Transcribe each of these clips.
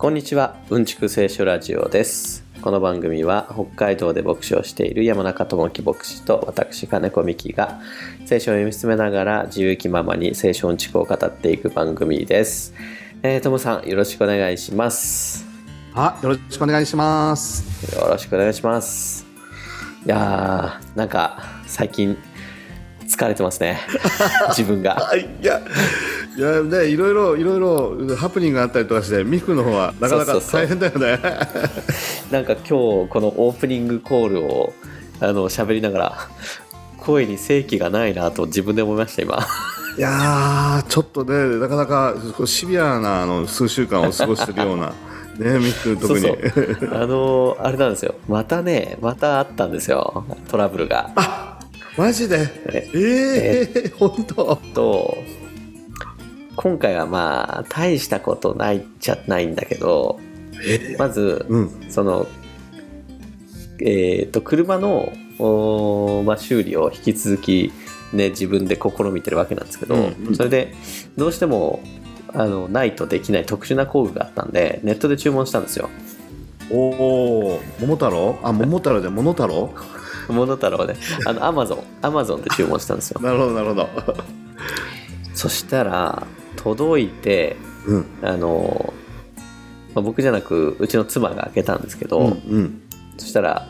こんにちは。うんちく聖書ラジオです。この番組は北海道で牧師をしている山中智樹牧師と私金子美希が聖書を読み進めながら自由気ままに聖書うんちくを語っていく番組です。えー、ともさんよろしくお願いします。あ、よろしくお願いします。よろしくお願いします。いやーなんか最近疲れてますね。自分が。あ、いや、いやね、いろいろいろいろハプニングがあったりとかして、ミクの方はなかなか大変だよね。なんか今日このオープニングコールをあの喋りながら声に正気がないなと自分で思いました今。いやー、ちょっとね、なかなかシビアなあの数週間を過ごしてるような。ね、ミク特に。そうそう。あのあれなんですよ。またねまたあったんですよ。トラブルが。あ、マジで？えええー、本当？と今回はまあ大したことないっちゃないんだけどえ？まずうん。そのえっ、と車の、まあ、修理を引き続きね自分で試みてるわけなんですけど、うんうんそれでどうしてもあのないとできない特殊な工具があったんでネットで注文したんですよおお、桃太郎？あ、桃太郎で桃太郎？モノタロウねあのアマゾンアマゾンで注文したんですよなるほど、なるほど。そしたら届いてうん。あの、まあ僕じゃなくうちの妻が開けたんですけど、うん。うん。そしたら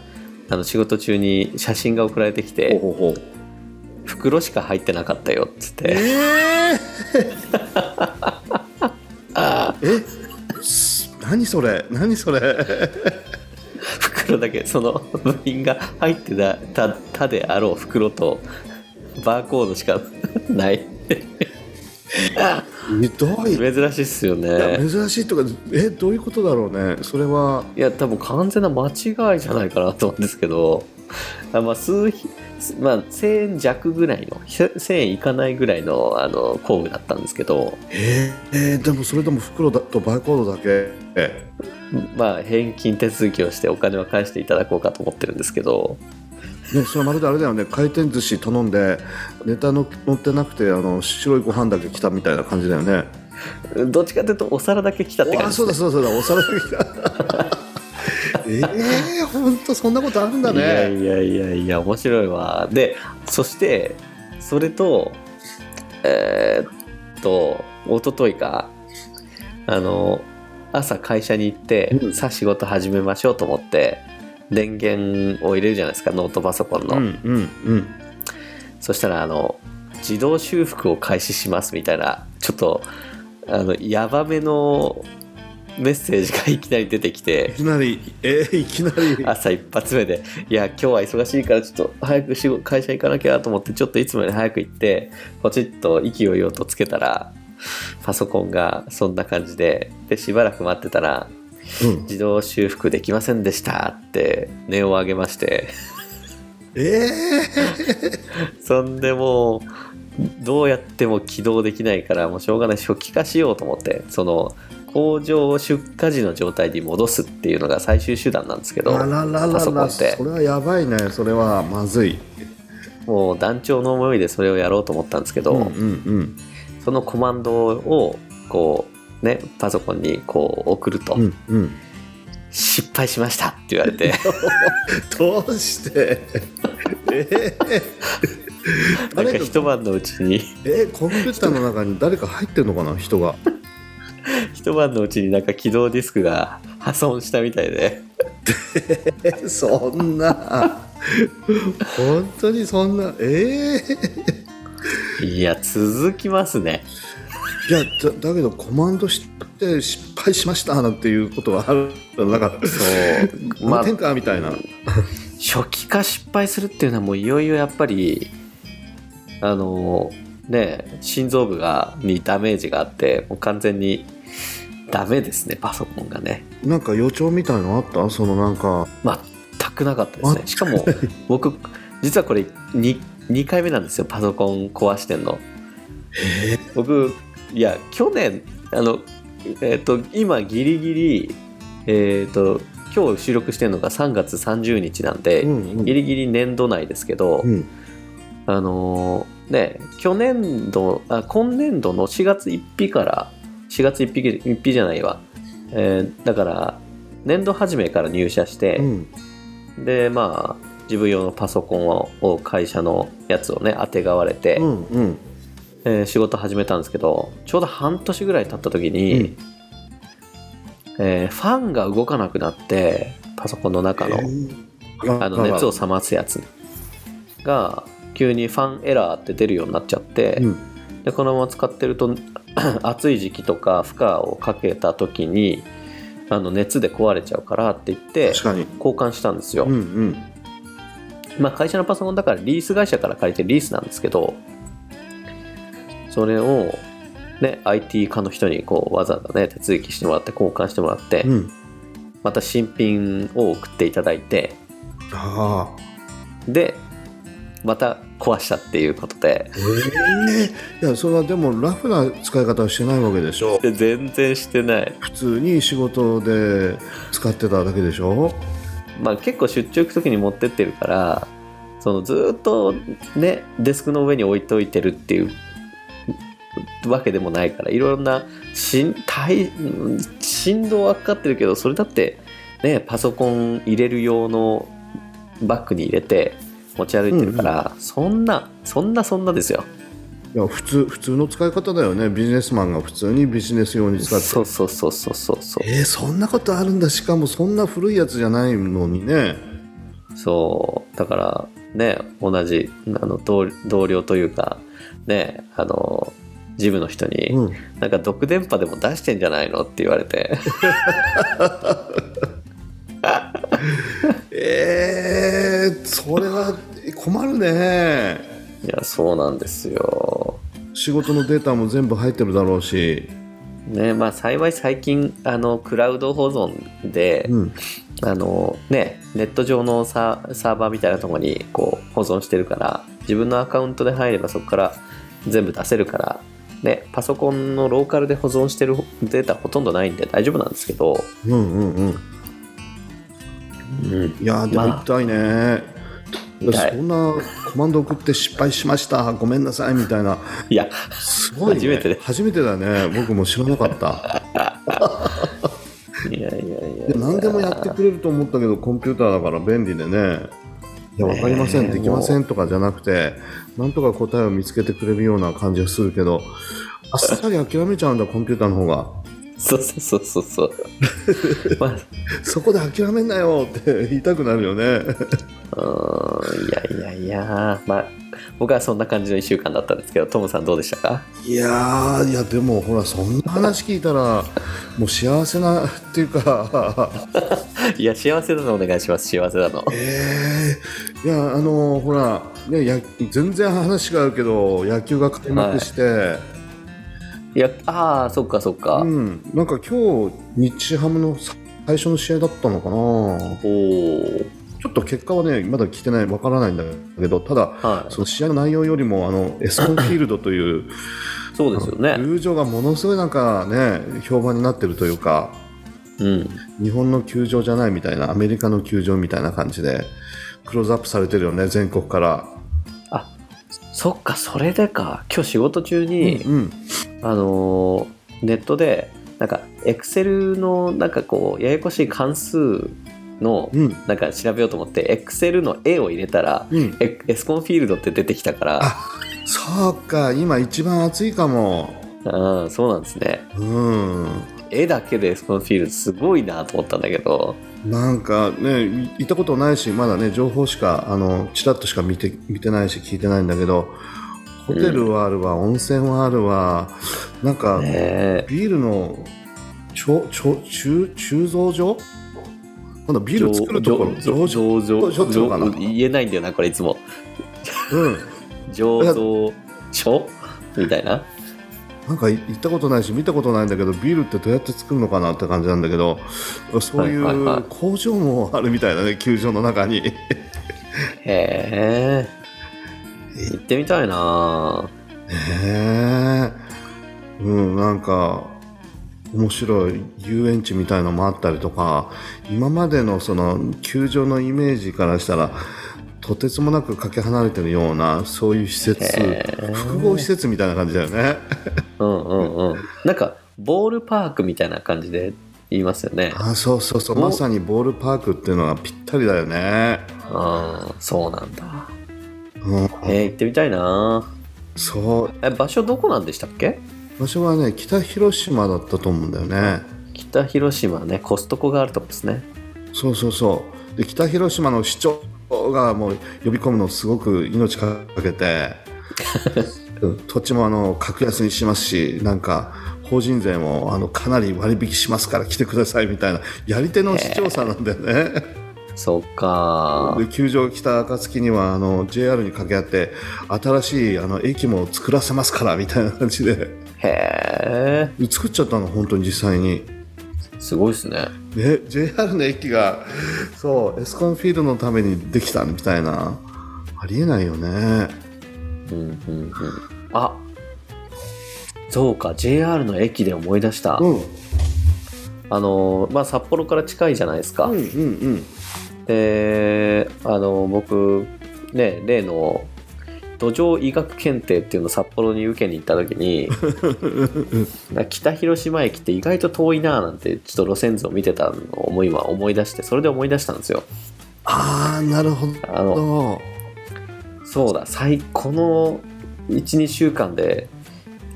あの仕事中に写真が送られてきてほうほう。袋しか入ってなかったよっつって、え え？す何それ？何それ？袋だけその部品が入ってたたたであろう袋とバーコードしかない。ひどいい珍しいっすよやね珍しいとかえどういうことだろうね。それは。いや多分完全な間違いじゃないかなと思うんですけど。あまあ数ひまあ1000円弱ぐらいの1000円いかないぐらいのあの工具だったんですけど。えーえーでもそれでも袋だとバーコードだけ。えまあ返金手続きをしてお金は返していただこうかと思ってるんですけど。ね、それはまるであれだよね。回転寿司頼んでネタの乗ってなくてあの白いご飯だけ来たみたいな感じだよね。どっちかというとお皿だけ来たってあ感じね、そうだそうだそうだ。お皿だけ来たええー、本当そんなことあるんだいやねいやいやいや面白いわ。でそしてそれとえーっと一昨日かあの朝会社に行って、うん。さあ仕事始めましょうと思って電源を入れるじゃないですかノートパソコンの、うんうんうん。そしたらあの自動修復を開始しますみたいなちょっとあのヤバめのメッセージがいきなり出てきていきなりえー、いきなり。朝一発目でいや今日は忙しいからちょっと早く仕事会社行かなきゃと思ってちょっといつもより早く行ってポチッと勢いよとつけたらパソコンがそんな感じででしばらく待ってたらうん。自動修復できませんでしたって音を上げまして。え そんでもうどうやっても起動できないからもうしょうがない。初期化しようと思ってその工場出荷時の状態に戻すっていうのが最終手段なんですけー、どあららパららソコンって。それはやばいねそれはまずい。もう団長の思いでそれをやろうと思ったんですけど、うんうんうん。そのコマンドをこうねパソコンにこう送ると、うんうん。失敗しましたって言われて。どうして？え？ー、なんか誰か一晩のうちに。えーコンピューターの中に誰か入ってるのかな？人が 一晩のうちになんか起動ディスクが破損したみたいで。え そんな。本当にそんな。ええいや続きますね。いやだだけどコマンドして失敗しましたなんていうことがあるなんかそう。まあ満点かみたいな、初期化失敗するっていうのはもういよいよやっぱりあのね心臓部がにダメージがあってもう完全にダメですねパソコンがね。なんか予兆みたいのあった？そのなんか全くなかったですね。しかも僕実はこれ 2, 2回目なんですよパソコン壊してんの。え。僕いや去年あのえっ、と今ギリギリえっ、と今日収録してるのが3月30日なんで、うんうん。ギリギリ年度内ですけど、うん。あのーね去年度あ今年度の4月1日から4月1日1日じゃないわ。えーだから年度初めから入社して、うん。でまあ自分用のパソコンをを会社のやつをねあてがわれて、うんうん。えー仕事始めたんですけどちょうど半年ぐらい経った時に、うん。えーファンが動かなくなってパソコンの中の,、あの熱を冷ますやつが急にファンエラーって出るようになっちゃって、うん。でこのまま使ってると 暑い時期とか負荷をかけた時にあの熱で壊れちゃうからって言って交換したんですよ、うんうん。まあ、会社のパソコンだからリース会社から借りてるリースなんですけどそれを、ね、IT 化の人にこうわざわざね手続きしてもらって交換してもらって、うん。また新品を送っていただいてでまた壊したっていうことで。ええいやそれはでもラフな使い方はしてないわけでしょ？で全然してない、普通に仕事で使ってただけでしょ？まあ、結構出張行く時に持ってってるからそのずーっとねデスクの上に置いといてるっていうわけでもないからいろんな振動はかかってるけどそれだってねパソコン入れる用のバッグに入れて持ち歩いてるから、そんなそんなそんなですよ。いや普通普通の使い方だよね。ビジネスマンが普通にビジネス用に使って。そうそうそうそうそうそう。えー、そんなことあるんだ。しかもそんな古いやつじゃないのにね。そう。だからね同じあの同同僚というかねあのジムの人に、うん。なんか毒電波でも出してんじゃないのって言われて えー、それは困るね。いやそうなんですよ。仕事のデータも全部入ってるだろうし、ねまあ幸い最近あのクラウド保存で、うん、あのねネット上のササーバーみたいなところにこう保存してるから自分のアカウントで入ればそこから全部出せるからねパソコンのローカルで保存してるデータほとんどないんで大丈夫なんですけど、うんうんうんうん、いやーでもまあ。痛いね、痛い。そんなコマンド送って失敗しました。ごめんなさいみたいな。いや。すごい、ね、初めてで。初めてだね。僕も知らなかった。いやいやいやで何でもやってくれると思ったけどコンピューターだから便利でね。いや分かりません、ねえできませんとかじゃなくてなんとか答えを見つけてくれるような感じがするけどあっさり諦めちゃうんだコンピューターの方がそうそうそうそう。そ うまあ。そこで諦めんなよって言いたくなるよね。うーんいやいやいや。まあ僕はそんな感じの1週間だったんですけどトムさんどうでしたか？いやーいやでもほらそんな話聞いたらもう幸せなっていうか。いや幸せなのお願いします幸せなの。えー、いやあのほらねや全然話違うけど野球が開幕して、いやああそっかそっか、うん。なんか今日日ハムの最初の試合だったのかな。おおちょっと結果はねまだ聞いてないわからないんだけどただはい。その試合の内容よりもあのエスコンフィールドという そうですよね。球場がものすごいなんかね評判になってるというかうん。日本の球場じゃないみたいなアメリカの球場みたいな感じでクローズアップされてるよね全国から、あそっかそれでか。今日仕事中に、うんあのーネットでなんかエクセルのなんかこうややこしい関数のうん。なんか調べようと思ってエクセルの絵を入れたらうん。エエスコンフィールドって出てきたから。あそうか。今一番暑いかも。ああそうなんですね。うん。絵だけでエスコンフィールドすごいなと思ったんだけど。なんかねい行ったことないしまだね情報しかあのちらっとしか見て見てないし聞いてないんだけどホテルはあるわ、温泉はあるわ。なんか、ビールのちょちょ鋳鋳造所？なんだビール作るところ？醸醸造醸醸造かな？醸言えないんだよなこれいつも。うん。醸造所？みたいな？なんか行ったことないし見たことないんだけどビールってどうやって作るのかなって感じなんだけどそういう工場もあるみたいだね球場の中に。へえ行ってみたいな。へえうんなんか面白い遊園地みたいのもあったりとか今までのその球場のイメージからしたらとてつもなくかけ離れてるようなそういう施設複合施設みたいな感じだよね。うんうんうん。なんかボールパークみたいな感じで言いますよね。あそうそうそう。おまさにボールパークっていうのがぴったりだよね、ああそうなんだうん、えー、行ってみたいな。そう。え場所どこなんでしたっけ？場所はね北広島だったと思うんだよね。北広島ね。コストコがあるとこですね。そうそうそう。で北広島の市長がもう呼び込むのすごく命かけて うん。土地もあの格安にしますしなんか法人税もあのかなり割引しますから来てくださいみたいなやり手の市長さんなんだよね。そっか。で球場来た暁にはあの JR に掛け合って新しいあの駅も作らせますからみたいな感じで。へえ。で作っちゃったの本当に実際に。すごいですね。ね、JR の駅がそうエスコンフィールドのためにできたみたいな。ありえないよね。うんうんうん。あそうか JR の駅で思い出した、うん。あのまあ札幌から近いじゃないですか、うんうんであの僕ね例の土壌医学検定っていうのを札幌に受けに行った時に 北広島駅って意外と遠いなーなんてちょっと路線図を見てたのを今思い出してそれで思い出したんですよ。ああなるほあのどそうだ最この12週間で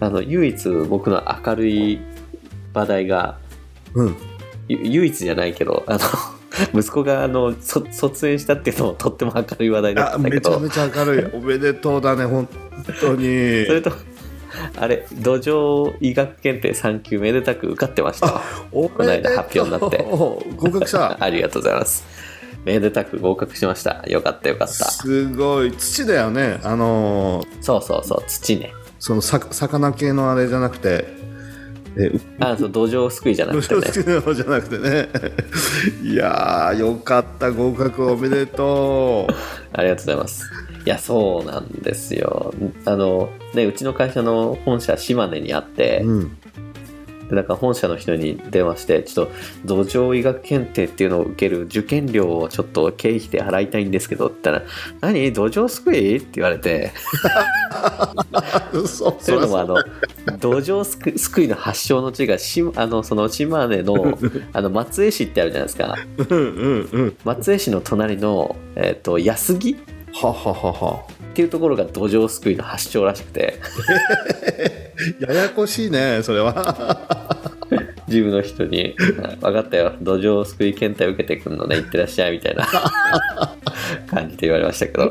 あの唯一僕の明るい話題がうん。ゆ唯一じゃないけどあの 息子があのそ卒園したっていうのもとっても明るい話題だっあたけど。めちゃめちゃ明るい。おめでとうだね本当に。それとあれ土壌医学検定3級めでたく受かってました。この間発表になって。合格した。ありがとうございます。めでたく合格しました。よかったよかった。すごい。土だよね。あのーそうそうそう土ね。そのさ魚系のあれじゃなくてえあそう土壌すくいじゃなくてね。好きなのじゃなくてね。いやーよかった合格おめでとう。ありがとうございます。いやそうなんですよ。あのねうちの会社の本社島根にあって、うんでなんか本社の人に電話してちょっと土壌医学検定っていうのを受ける受験料をちょっと経費で払いたいんですけどって言ったら「何？土壌すくい?」って言われて。そうというのもあの土壌すくすくいの発祥の地がしあのその島根の あの松江市ってあるじゃないですか。うんうんうん。松江市の隣の、えっと安来。っははははていうところが土壌すくいの発祥らしくて。ややこしいねそれは。自分の人に「分かったよ。土壌すくい検体受けてくんのね行ってらっしゃい」みたいな。感じで言われましたけど。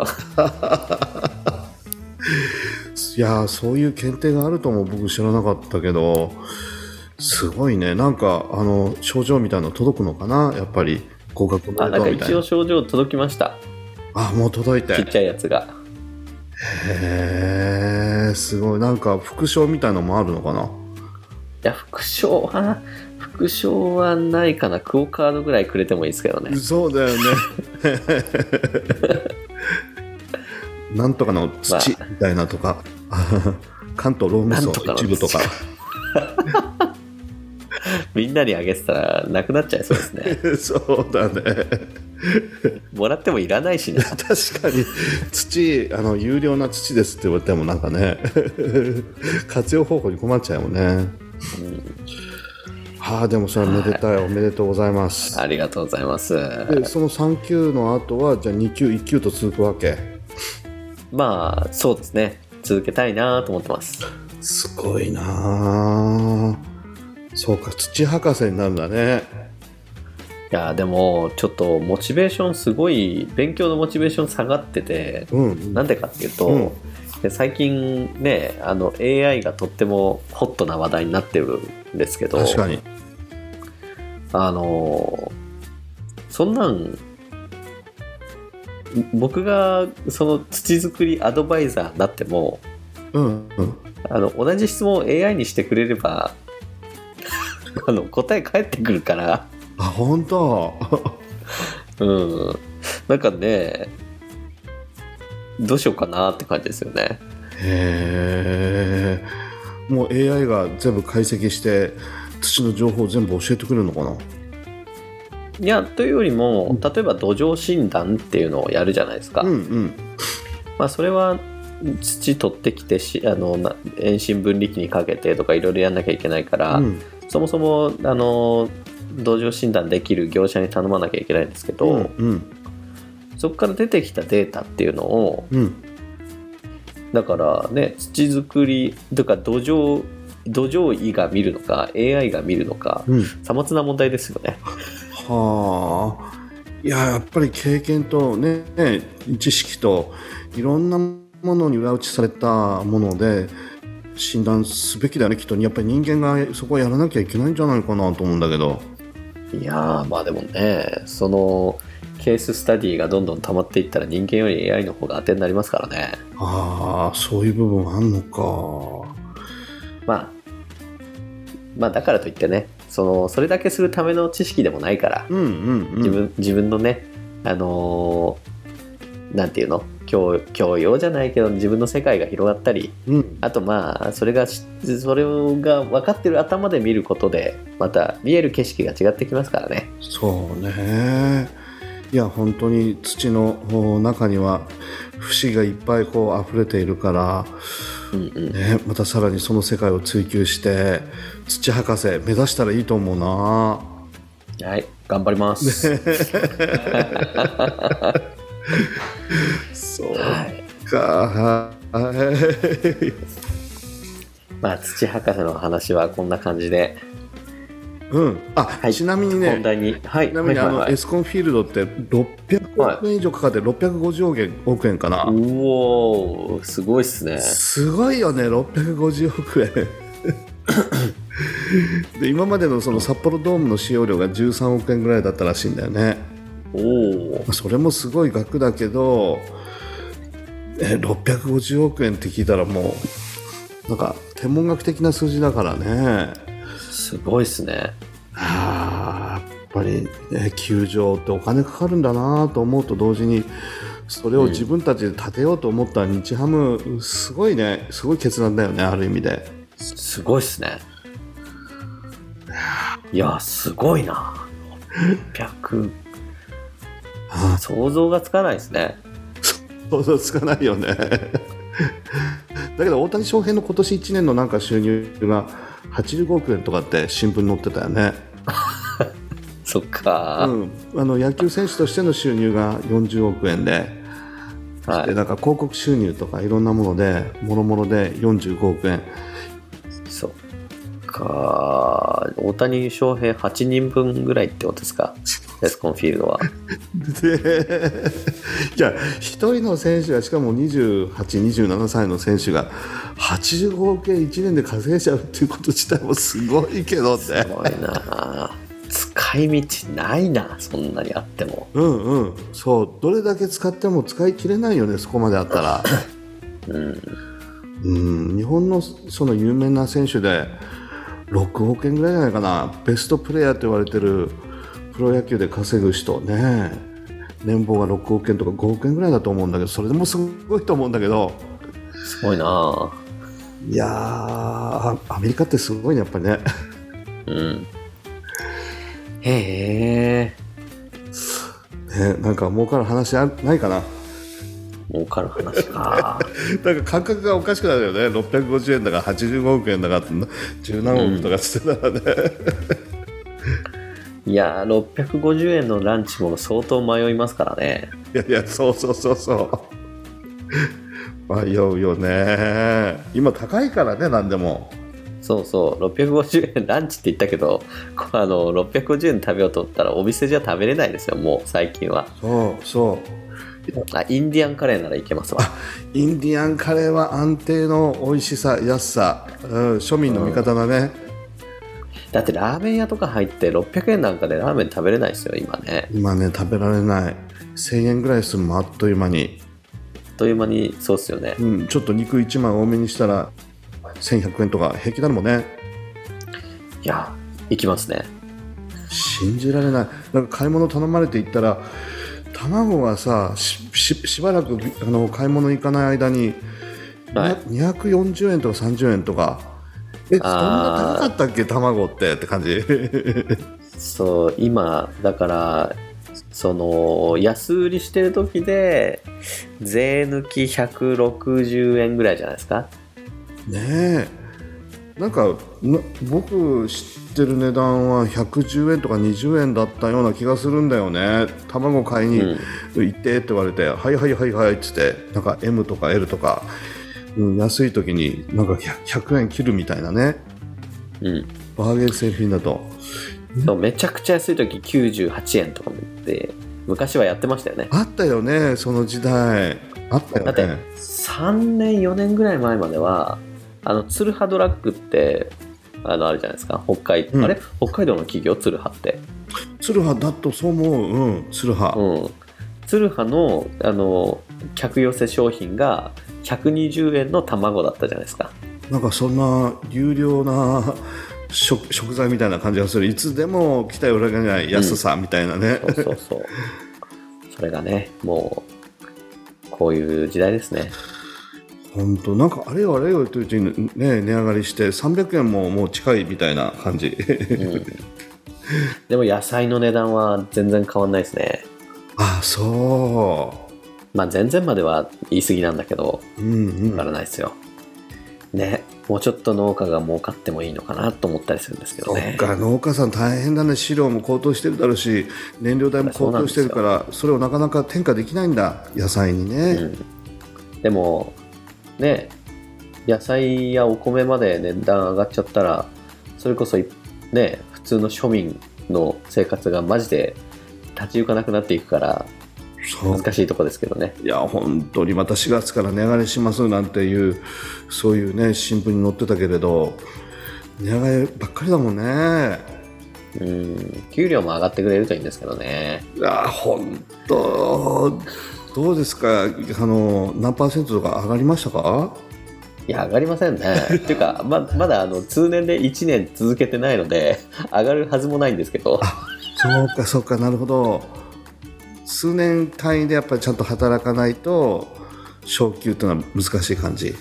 いやーそういう検定があるとも僕知らなかったけどすごいね。なんかあの症状みたいなの届くのかな？やっぱり合格おあなんか一応症状届きました。あもう届いて。ちっちゃいやつがへえすごい。なんか副賞みたいのもあるのかな？いや副賞は 副賞はないかな。クオカードぐらいくれてもいいですけどね。そうだよね。なんとかの土みたいなとか、関東ローム層一部とか みんなにあげてたらなくなっちゃいそうですね。そうだね。もらってもいらないしね。確かに。土あの有料な土ですって言われてもなんかね 活用方法に困っちゃうもん。ね、はあでもそれはめでたい、おめでとうございます。ありがとうございます。でその3級の後はじゃあ2級1級と続くわけ。まあそうですね。続けたいなと思ってます。すごいなあそうか土博士になるんだね。いやでもちょっとモチベーションすごい勉強のモチベーション下がっててうん。なんでかっていうと、うん。で最近ねあの AI がとってもホットな話題になってるんですけど確かに。あのそんなん僕がその土作りアドバイザーになってもうんうん。あの同じ質問を AI にしてくれればあの答え返ってくるから。あ本当？うん。なんかねどうしようかなって感じですよね。へえもう AI が全部解析して土の情報を全部教えてくれるのかな？いやというよりも例えば土壌診断っていうのをやるじゃないですか、うんうん。まあ、それは土取ってきてしあのな遠心分離機にかけてとかいろいろやんなきゃいけないから、うんそもそもあの土壌診断できる業者に頼まなきゃいけないんですけど、うんそこから出てきたデータっていうのをうん。だからね土作りとか土壌土壌医が見るのか AI が見るのかうん。さまつな問題ですよね。はあ。いややっぱり経験とね知識といろんなものに裏打ちされたもので診断すべきだよねきっとやっぱり人間がそこはやらなきゃいけないんじゃないかなと思うんだけど。いやーまあでもねそのケーススタディがどんどん溜まっていったら人間より AI の方が当てになりますからね。ああそういう部分あんのか。まあまあだからといってねそのそれだけするための知識でもないからうんうんうん。自分,、自分のねあのーなんていうの？教教養じゃないけど自分の世界が広がったりうん。あとまあそれがしそれが分かってる頭で見ることでまた見える景色が違ってきますからね。そうね。いや本当に土のお中には節がいっぱいこう溢れているから、うんうん。ね、またさらにその世界を追求して土博士目指したらいいと思うな。はい頑張ります、そうはいか。はい。まあ土博士の話はこんな感じで。うん。あ、はい。ちなみにねに。はい。ちなみにあの、エスコンフィールドって600億円以上かかって650億円億円かな、うおーすごいっすね。すごいよね650億円。で今までのその札幌ドームの使用量が13億円ぐらいだったらしいんだよね。おおまあそれもすごい額だけどえ650億円って聞いたらもうなんか天文学的な数字だからね。すごいっすね。あーやっぱり、ね、球場ってお金かかるんだなと思うと同時にそれを自分たちで建てようと思った日ハムすごいねすごい決断だよねある意味で。すごいっすね。いやすごいな。600あ想像がつかないですね想像つかないよね。だけど大谷翔平の今年1年のなんか収入が85億円とかって新聞に載ってたよね、そっか、うん、あの野球選手としての収入が40億円ではい。でなんか広告収入とかいろんなものでもろもろで45億円。そっか。大谷翔平8人分ぐらいってことですか？エスコンフィールドは。でいや一人の選手がしかも2827歳の選手が85億円1年で稼いじゃうっていうこと自体もすごいけどってすごいな。使い道ないなそんなにあっても。うんうん。そうどれだけ使っても使い切れないよねそこまであったら。うん。うん。日本のその有名な選手で6億円ぐらいじゃないかな。ベストプレーヤーと言われてるプロ野球で稼ぐ人ね。年俸が6億円とか5億円ぐらいだと思うんだけどそれでもすごいと思うんだけど。すごいな。いやーアアメリカってすごいねやっぱりね。うん。へえ。ねなんか儲かる話あないかな？儲かる話か。なんか感覚がおかしくなるよね。650円だから85億円だから十何億とかしてたらね、いやー650円のランチも相当迷いますからね。いやいやそうそうそうそう。迷うよね。今高いからね何でも。そうそう。650円ランチって言ったけどあの650円食べようと思ったらお店じゃ食べれないですよもう最近は。そうそう。あインディアンカレーならいけますわ。インディアンカレーは安定の美味しさ安さ、うん、庶民の味方だね、だってラーメン屋とか入って600円なんかでラーメン食べれないですよ今ね。今ね食べられない。1000円ぐらいするもんあっという間に、あっという間にそうっすよね。うん、ちょっと肉1枚多めにしたら1100円とか平気だもんね。いや行きますね。信じられない。なんか買い物頼まれて行ったら卵がさしししばらくあの買い物行かない間に、はい。240円とか30円とかえそんな高かったっけ？卵ってって感じ？そう今だからその安売りしてる時で税抜き160円ぐらいじゃないですか？ねえ。なんかな僕知ってる値段は110円とか20円だったような気がするんだよね。卵買いに行ってって言われて、はいはいはいはいっつってなんか M とか L とか、うん、安い時になんか 100, 100円切るみたいなね。うん。バーゲン製品だと。そうめちゃくちゃ安い時98円とかもで昔はやってましたよね。あったよねその時代。あったよだってね3年4年ぐらい前まではあのツルハドラッグってあのあるじゃないですか。北海、うん。あれ？北海道の企業？ツルハって。ツルハだとそう思う。うんツルハ、うん。ツルハのあの客寄せ商品が120円の卵だったじゃないですか。なんかそんな有料な食食材みたいな感じがする。いつでも期待を裏切らない。安さみたいなね、そうそうそう。それがねもうこういう時代ですね。本当。なんかあれよあれよ言ってるうちにね値上がりして300円ももう近いみたいな感じ。うん。でも野菜の値段は全然変わんないですね。あそまあ全然までは言い過ぎなんだけどううんうん。わからないですよ。ねもうちょっと農家が儲かってもいいのかなと思ったりするんですけどそねっか農家さん大変だね。飼料も高騰してるだろうし燃料代も高騰してるからそれをなかなか転嫁できないんだ。野菜にね、うん、でもね野菜やお米まで値段上がっちゃったらそれこそいね普通の庶民の生活がマジで立ち行かなくなっていくから難しいとこですけどね。いや本当にまた4月から値上がりしますなんていうそういうね新聞に載ってたけれど値上がりばっかりだもんね。うん。給料も上がってくれるといいんですけどね。いや本当どうですか？あの何パーセントとか上がりましたか？いや上がりませんね。っていうかままだあの通年で1年続けてないので上がるはずもないんですけど。そうかそうかなるほど数年単位でやっぱりちゃんと働かないと昇給っていうのは難しい感じ。い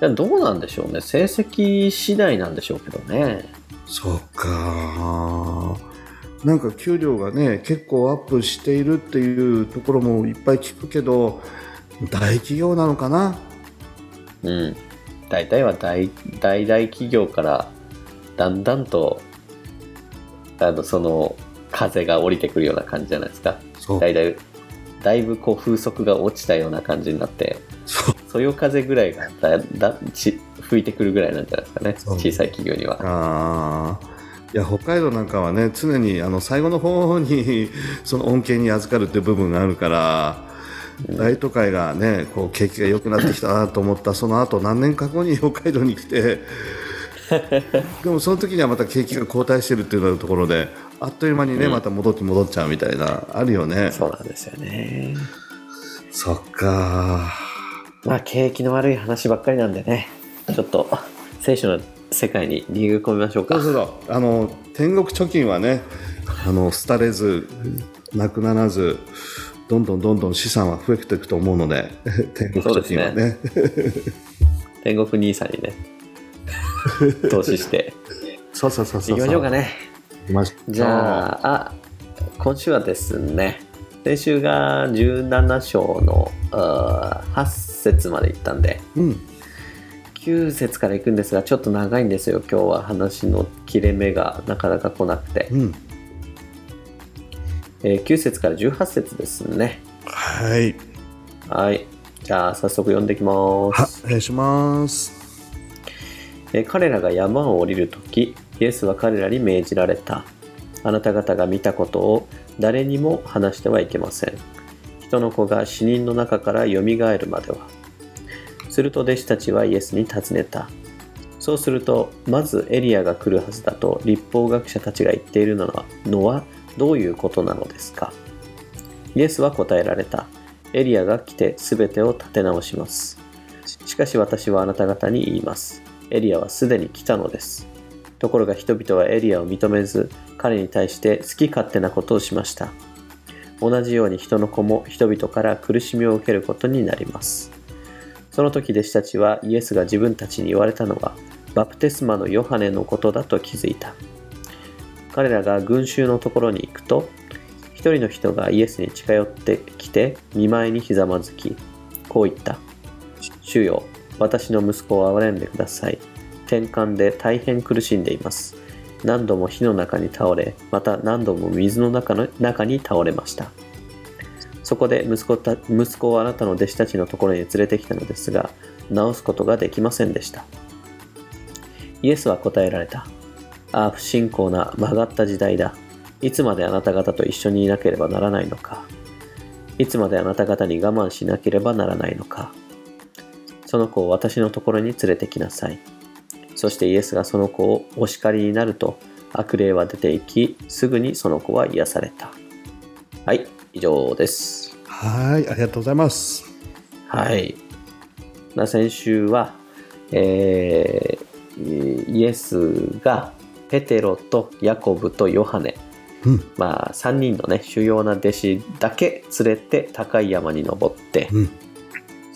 やどうなんでしょうね。成績次第なんでしょうけどね。そうか。なんか給料がね結構アップしているっていうところもいっぱい聞くけど大企業なのかな？うん。大体は大大々企業からだんだんとあのその風が降りてくるような感じじゃないですかだいだいだいぶこう風速が落ちたような感じになってそよ風ぐらいがだだち吹いてくるぐらいなんじゃないですかね小さい企業には。あー。いや北海道なんかはね常にあの最後の方に その恩恵に預かるっていう部分があるから、大都会がねこう景気が良くなってきたなと思ったその後何年か後に 北海道に来て でもその時にはまた景気が後退してるっていうところであっという間にね、また戻って戻っちゃうみたいなあるよね。そうなんですよね。そっか。まあ景気の悪い話ばっかりなんでね。ちょっと聖書の世界に逃げ込みましょうか。そうそうあの天国貯金はねあの廃れずなくならずどんどんどんどん資産は増えていくと思うので 天国貯金はね。天国兄さんにね投資して そうそうそうそういきましょうかね。行きましょう。じゃああ今週はですね先週が17章のあー8節まで行ったんでうん。9節から行くんですがちょっと長いんですよ今日は話の切れ目がなかなか来なくて、うん。えー9節から18節ですね。はい。はい。じゃあ早速読んでいきまはすお願いします。えー彼らが山を降りるとき、イエスは彼らに命じられた。あなた方が見たことを誰にも話してはいけません。人の子が死人の中からよみがえるまでは。すると弟子たちはイエスに尋ねた。そうすると、まずエリアが来るはずだと立法学者たちが言っているのはのはどういうことなのですかイエスは答えられた。エリアが来て全てを立て直します。しかし私はあなた方に言います。エリアはすでに来たのです。ところが人々はエリアを認めず、彼に対して好き勝手なことをしました。同じように人の子も人々から苦しみを受けることになります。その時弟子たちはイエスが自分たちに言われたのは、バプテスマのヨハネのことだと気づいた。彼らが群衆のところに行くと、一人の人がイエスに近寄ってきて、見舞いにひざまずき、こう言った。主よ、私の息子を憐れんでください。転換で大変苦しんでいます。何度も火の中に倒れまた何度も水の中の中に倒れました。そこで息子た息子をあなたの弟子たちのところに連れてきたのですが治すことができませんでした。イエスは答えられた。ああ不信仰な曲がった時代だ。いつまであなた方と一緒にいなければならないのか。いつまであなた方に我慢しなければならないのか。その子を私のところに連れてきなさい。そしてイエスがその子をお叱りになると悪霊は出ていきすぐにその子は癒された。はい以上です。はい、ありがとうございます。はい。まあ先週は、えーイエスがペテロとヤコブとヨハネ。うん、まあ、3人のね主要な弟子だけ連れて高い山に登って、うん、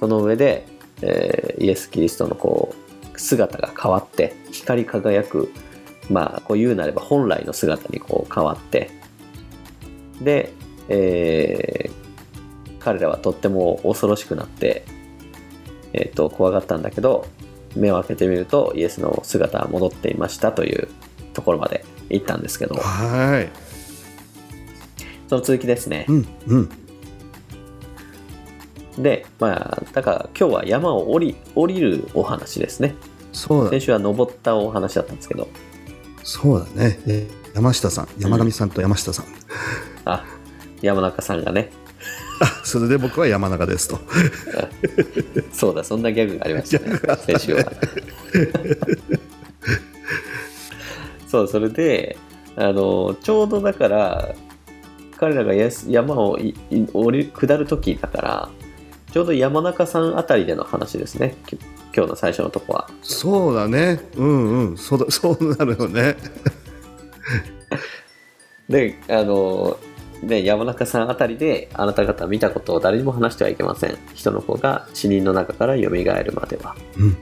その上で、えーイエス・キリストのこう姿が変わって光り輝くまあこう言うなれば本来の姿にこう変わってで、えー彼らはとっても恐ろしくなって、えー、と怖がったんだけど目を開けてみるとイエスの姿は戻っていましたというところまで行ったんですけどはい、その続きですね。うん、うん、で、まあ、だから今日は山を降り降りるお話ですね。そうだ先、週は登ったお話だったんですけど、そうだね。え山下さん、山上さんと山下さん。あ、山中さんがね、あ、それで僕は山中ですと。そうだ、そんなギャグがありましたね、先週は。そう、それで、あの、ちょうどだから、彼らが山をいい降り下る時だから、ちょうど山中さんあたりでの話ですね、き今日の最初のとこは。そうだね。うんうん。そうだ、そうなるよね。で、あの、で、山中さんあたりで、あなた方見たことを誰にも話してはいけません。人の子が死人の中から蘇るまでは。うん。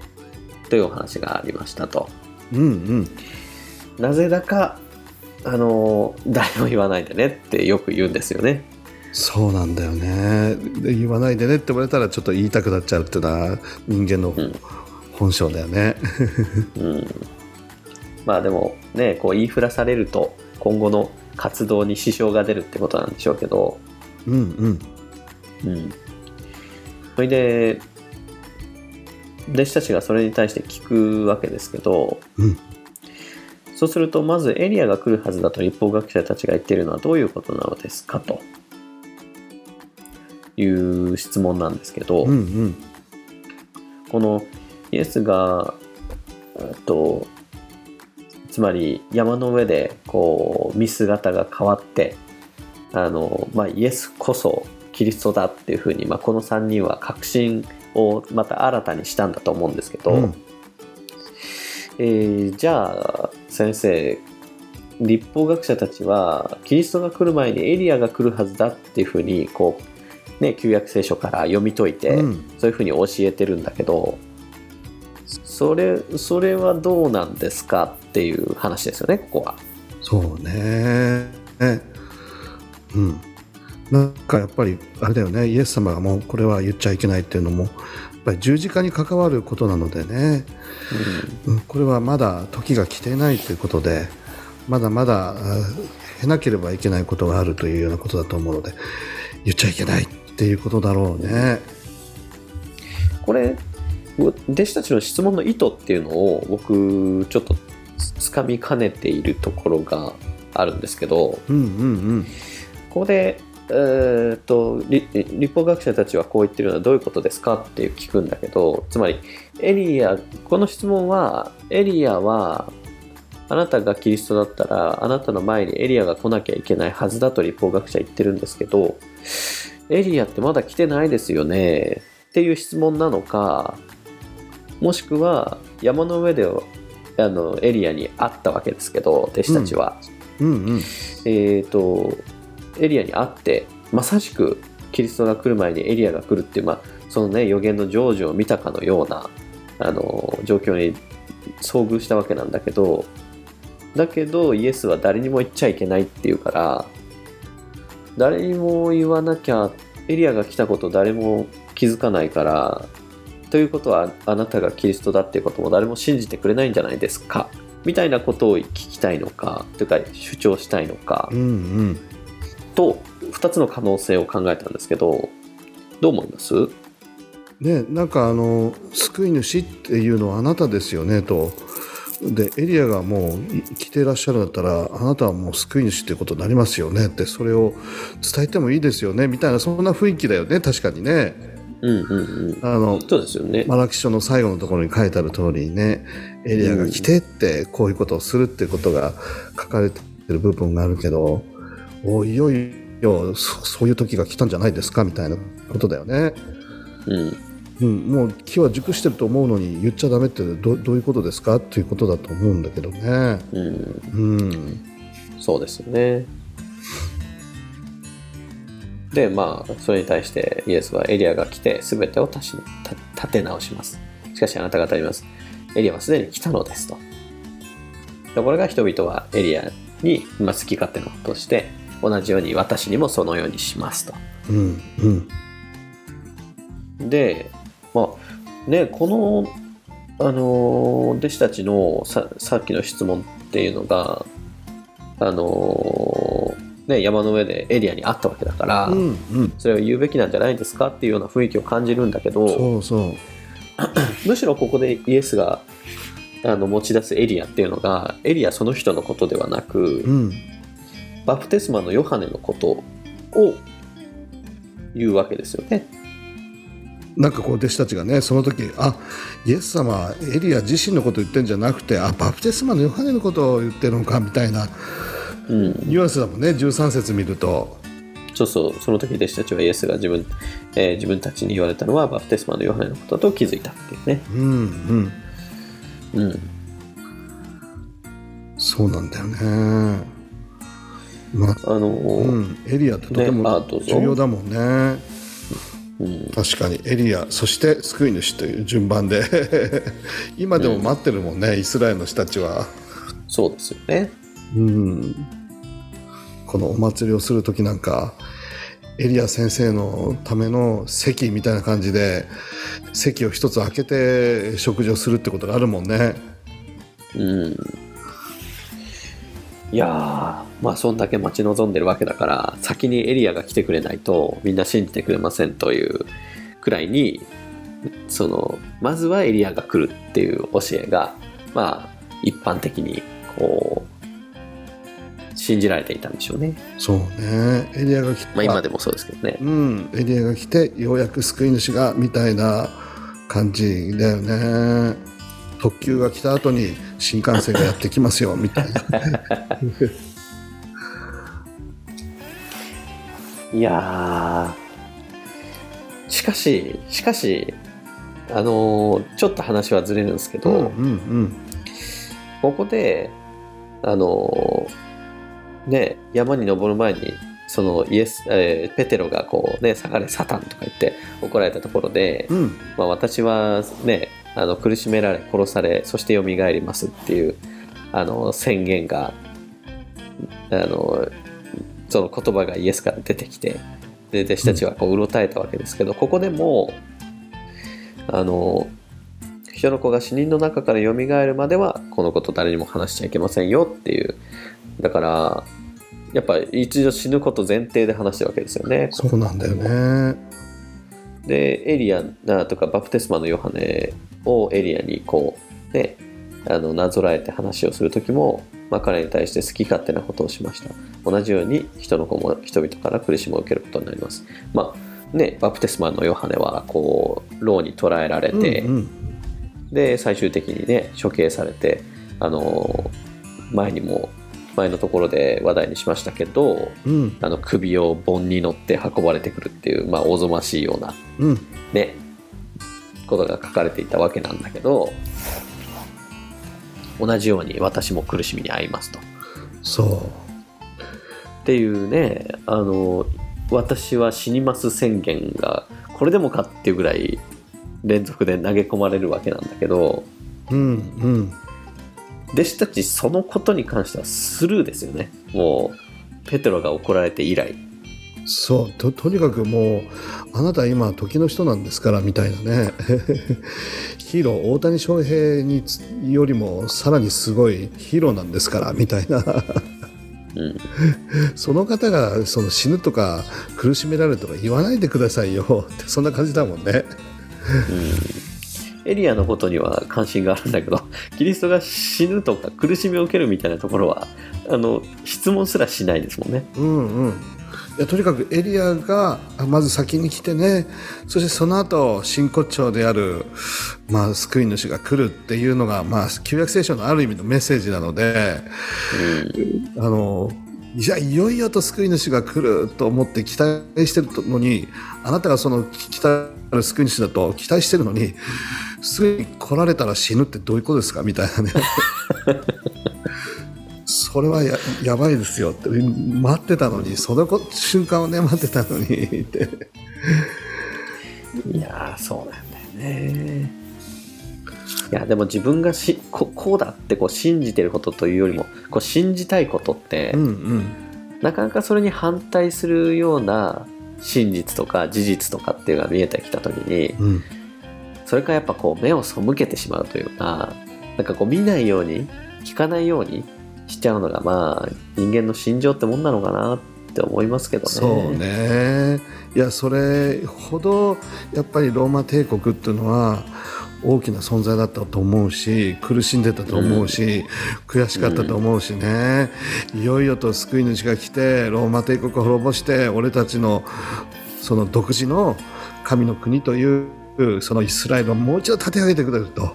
というお話がありましたと。うんうん。なぜだか、あの、誰も言わないでねってよく言うんですよね。そうなんだよね。で言わないでねって言われたらちょっと言いたくなっちゃうっていうのは人間のん本性だよね。うん。まあでもね、こう言いふらされると、今後の活動に支障が出るってことなんでしょうけど、うんうん。うん。それで、弟子たちがそれに対して聞くわけですけど、うんそうすると、まずエリアが来るはずだと立法学者たちが言っているのはどういうことなのですかという質問なんですけど、うんうん。このイエスが、と、つまり山の上でこう見姿が変わってあの、まあ、イエスこそキリストだっていうふうに、まあ、この3人は確信をまた新たにしたんだと思うんですけど、うんえーじゃあ先生立法学者たちはキリストが来る前にエリアが来るはずだっていうふうにこう、ね、旧約聖書から読み解いて、うんそういうふうに教えてるんだけどそれそれはどうなんですかっていう話ですよねここは。そうね。ねうん。なんかやっぱりあれだよね。イエス様がもうこれは言っちゃいけないっていうのもやっぱり十字架に関わることなのでね。うん、これはまだ時が来ていないということでまだまだあ経なければいけないことがあるというようなことだと思うので言っちゃいけないっていうことだろうね。これ弟子たちの質問の意図っていうのを僕ちょっとつつかみかねているところがあるんですけどうんうんここで、えーっとり立法学者たちはこう言ってるのはどういうことですかって聞くんだけどつまりエリアこの質問はエリアはあなたがキリストだったらあなたの前にエリアが来なきゃいけないはずだと立法学者言ってるんですけどエリアってまだ来てないですよね。っていう質問なのかもしくは山の上であのエリアにあったわけですけど弟子たちは、うん。うんうん。えっ、とエリアにあってまさしくキリストが来る前にエリアが来るっていう、まあ、そのね予言の成就を見たかのようなあの状況に遭遇したわけなんだけどだけどイエスは誰にも言っちゃいけないっていうから誰にも言わなきゃエリアが来たこと誰も気づかないからということはあなたがキリストだっていうことも誰も信じてくれないんじゃないですか。みたいなことを聞きたいのかというか主張したいのかうんうん。と2つの可能性を考えたんですけどどう思います？ねなんかあの救い主っていうのはあなたですよねとでエリアがもうい来ていらっしゃるんだったらあなたはもう救い主っていうことになりますよね。ってそれを伝えてもいいですよね。みたいなそんな雰囲気だよね。確かにね。うんうんうん。あのそうですよね。マラキ書の最後のところに書いてある通りにねエリアが来てってこういうことをするってことが書かれてる部分があるけどおいよいよそそういう時が来たんじゃないですかみたいなことだよね。うんうん、もう木は熟してると思うのに言っちゃダメってどどういうことですかっていうことだと思うんだけどね。うん。うん、そうですよね。でまあそれに対してイエスはエリアが来て全てを立し立立て直します。しかしあなた方は言います。エリアはすでに来たのですと。でこれが人々はエリアに、まあ、好き勝手なことをして同じように私にもそのようにしますと。うん、うん、でまあねこのあの弟子たちのささっきの質問っていうのがあのね山の上でエリアにあったわけだから、うん、うん、それを言うべきなんじゃないですかっていうような雰囲気を感じるんだけどそうそう。むしろここでイエスがあの持ち出すエリアっていうのがエリアその人のことではなく、うん、バプテスマのヨハネのことを言うわけですよね。なんかこう弟子たちがねその時あイエス様はエリア自身のことを言ってるんじゃなくてあバプテスマのヨハネのことを言ってるのかみたいなうん、ニュアンスだもんね13節見ると。そうそうその時弟子たちはイエスが自分,、えー自分たちに言われたのはバプテスマのヨハネのことだと気づいたっていうね。うんうんうん、そうなんだよね。まああのうん、エリアってとても重要だもんね。うん確かに。エリアそして救い主という順番で。今でも待ってるもんね、イスラエルの人たちは、そうですよね。うん、このお祭りをする時なんかエリア先生のための席みたいな感じで席を一つ開けて食事をするってことがあるもんね。うんいやーまあそんだけ待ち望んでるわけだから先にエリアが来てくれないとみんな信じてくれませんというくらいにそのまずはエリアが来るっていう教えがまあ一般的にこう信じられていたんでしょうね。そうね。エリアが来まあ今でもそうですけどね。うん、エリアが来てようやく救い主がみたいな感じだよね特急が来た後に新幹線がやってきますよみたいな。いやー。しかししかしあのーちょっと話はずれるんですけど、うんうんここであのね山に登る前にそのイエス、えーペテロがこうね下がれサタンとか言って怒られたところで、うんうん。まあ、私はねあの苦しめられ殺されそして蘇りますっていうあの宣言があのその言葉がイエスから出てきてで弟子たちはこううろたえたわけですけど、ここでもあの人の子が死人の中から蘇るまではこのこと誰にも話しちゃいけませんよっていうだからやっぱ一度死ぬこと前提で話してるわけですよね。そうなんだよねでエリアなとかバプテスマのヨハネをエリアにこうねあのなぞらえて話をする時も、まあ、彼に対して好き勝手なことをしました。同じように人の子も人々から苦しみを受けることになります。まあねバプテスマのヨハネはこう牢に捕らえられて、うん。で最終的にね処刑されてあの前にも前のところで話題にしましたけどうん。うんあの首を盆に乗って運ばれてくるっていう、まあ、おぞましいようなうん。ねことが書かれていたわけなんだけど同じように私も苦しみに遭いますと。そう。っていうねあの私は死にます宣言がこれでもかっていうぐらい連続で投げ込まれるわけなんだけどうんうん弟子たちそのことに関してはスルーですよね。もうペテロが怒られて以来。そうととにかくもうあなた今時の人なんですからみたいなね。ヒーロー大谷翔平につよりもさらにすごいヒーローなんですからみたいな。うん。その方がその死ぬとか苦しめられるとか言わないでくださいよ。ってそんな感じだもんね。エリアのことには関心があるんだけど、キリストが死ぬとか苦しみを受けるみたいなところは、あの、質問すらしないですもんね。うんうん。いやとにかくエリアがあまず先に来てね。そしてその後真骨頂である、まあ、救い主が来るっていうのが、まあ、旧約聖書のある意味のメッセージなのであのいやいよいよと救い主が来ると思って期待してるのにあなたがその期待ある救い主だと期待してるのにすぐに来られたら死ぬってどういうことですか？みたいなね。それはややばいですよって。待ってたのにそのこ瞬間をね待ってたのにって。いやー、そうなんだよね。いや、でも自分がしここうだってこう信じてることというよりも、こう信じたいことって、うんうん。なかなかそれに反対するような真実とか事実とかっていうのが見えてきた時に、うんそれからやっぱこう目を背けてしまうというか、なんかこう見ないように、聞かないようにしちゃうのがまあ人間の心情ってもんなのかなって思いますけどね。そうね。いやそれほどやっぱりローマ帝国っていうのは大きな存在だったと思うし苦しんでたと思うし、悔しかったと思うしね、いよいよと救い主が来てローマ帝国を滅ぼして俺たちのその独自の神の国というそのイスラエルをもう一度立て上げてくれると、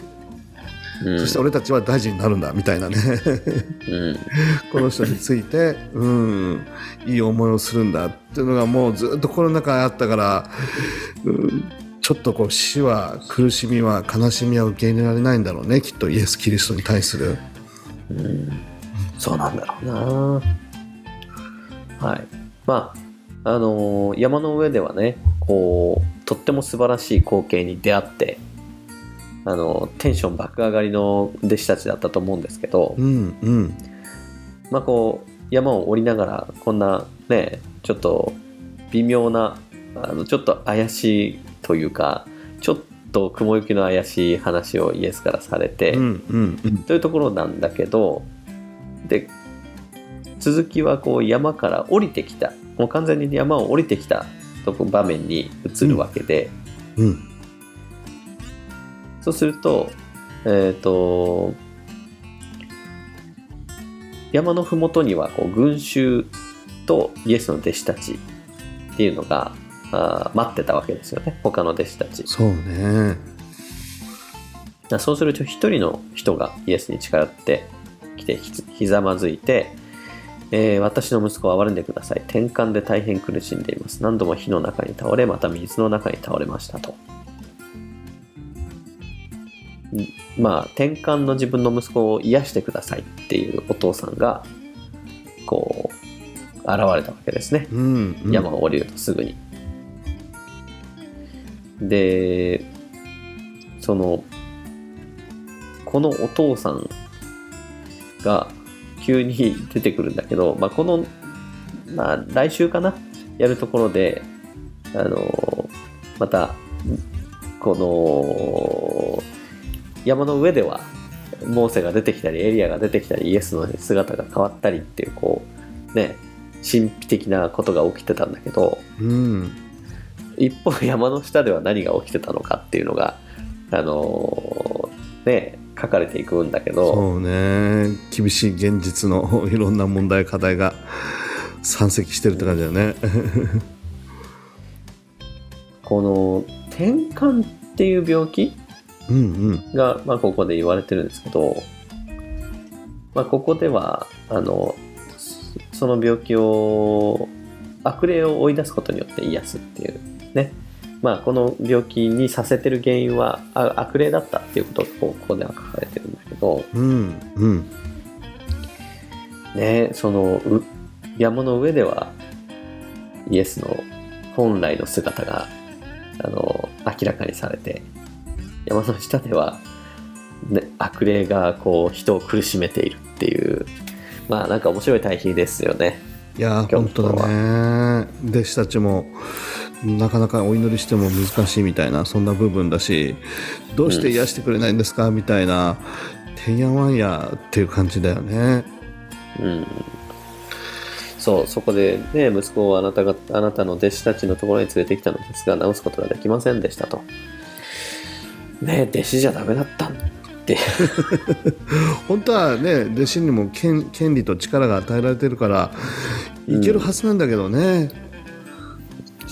うんそして俺たちは大臣になるんだみたいなねうんこの人について、うん、いい思いをするんだっていうのがもうずっと心の中にあったから、うん、ちょっとこう死は苦しみは悲しみは受け入れられないんだろうねきっとイエス・キリストに対する。そうなんだろうな。はい。まあ、あのー山の上ではね、こう、とっても素晴らしい光景に出会って、あのテンション爆上がりの弟子たちだったと思うんですけど、うんうん。まあこう、山を降りながら、こんなね、ちょっと微妙な、あのちょっと怪しいというか、ちょっと雲行きの怪しい話をイエスからされて、うんうんうん。というところなんだけどで続きはこう山から降りてきた。もう完全に山を降りてきたとこ場面に移るわけで、うん。そうするとえっ、と山の麓にはこう群衆とイエスの弟子たちっていうのがあー待ってたわけですよね。他の弟子たち。そうね。そうすると一人の人がイエスに近寄ってきてひひざまずいて、えー私の息子を憐れんでください。転換で大変苦しんでいます。何度も火の中に倒れまた水の中に倒れましたと。ん。まあ転換の自分の息子を癒してくださいっていうお父さんがこう現れたわけですね。うんうん。山を降りるとすぐに。で、その、このお父さんが急に出てくるんだけど、まあ、この、まあ、来週かなやるところで、あの、また、この、山の上では、モーセが出てきたり、エリアが出てきたり、イエスの姿が変わったりっていう、こう、ね、神秘的なことが起きてたんだけどうん。一方山の下では何が起きてたのかっていうのがあのーね書かれていくんだけどそうね。厳しい現実の いろんな問題課題が山積してるって感じだよね。この転換っていう病気？うんうん。が、まあ、ここで言われてるんですけど、まあ、ここではあのそその病気を悪霊を追い出すことによって癒すっていうねまあこの病気にさせてる原因はあ悪霊だったっていうことがこうここでは書かれてるんだけどうんうん。ねそのう山の上ではイエスの本来の姿があの明らかにされて山の下では、ね、悪霊がこう人を苦しめているっていうまあなんか面白い対比ですよね。いや本当だね。弟子たちもなかなかお祈りしても難しいみたいなそんな部分だしどうして癒してくれないんですか、みたいなてんやわんやっていう感じだよねうん。そう、そこでね、息子をあなたが、あなたの弟子たちのところに連れてきたのですが、治すことができませんでしたと。ね弟子じゃダメだったんって。本当はね弟子にも権権利と力が与えられてるからいけるはずなんだけどね、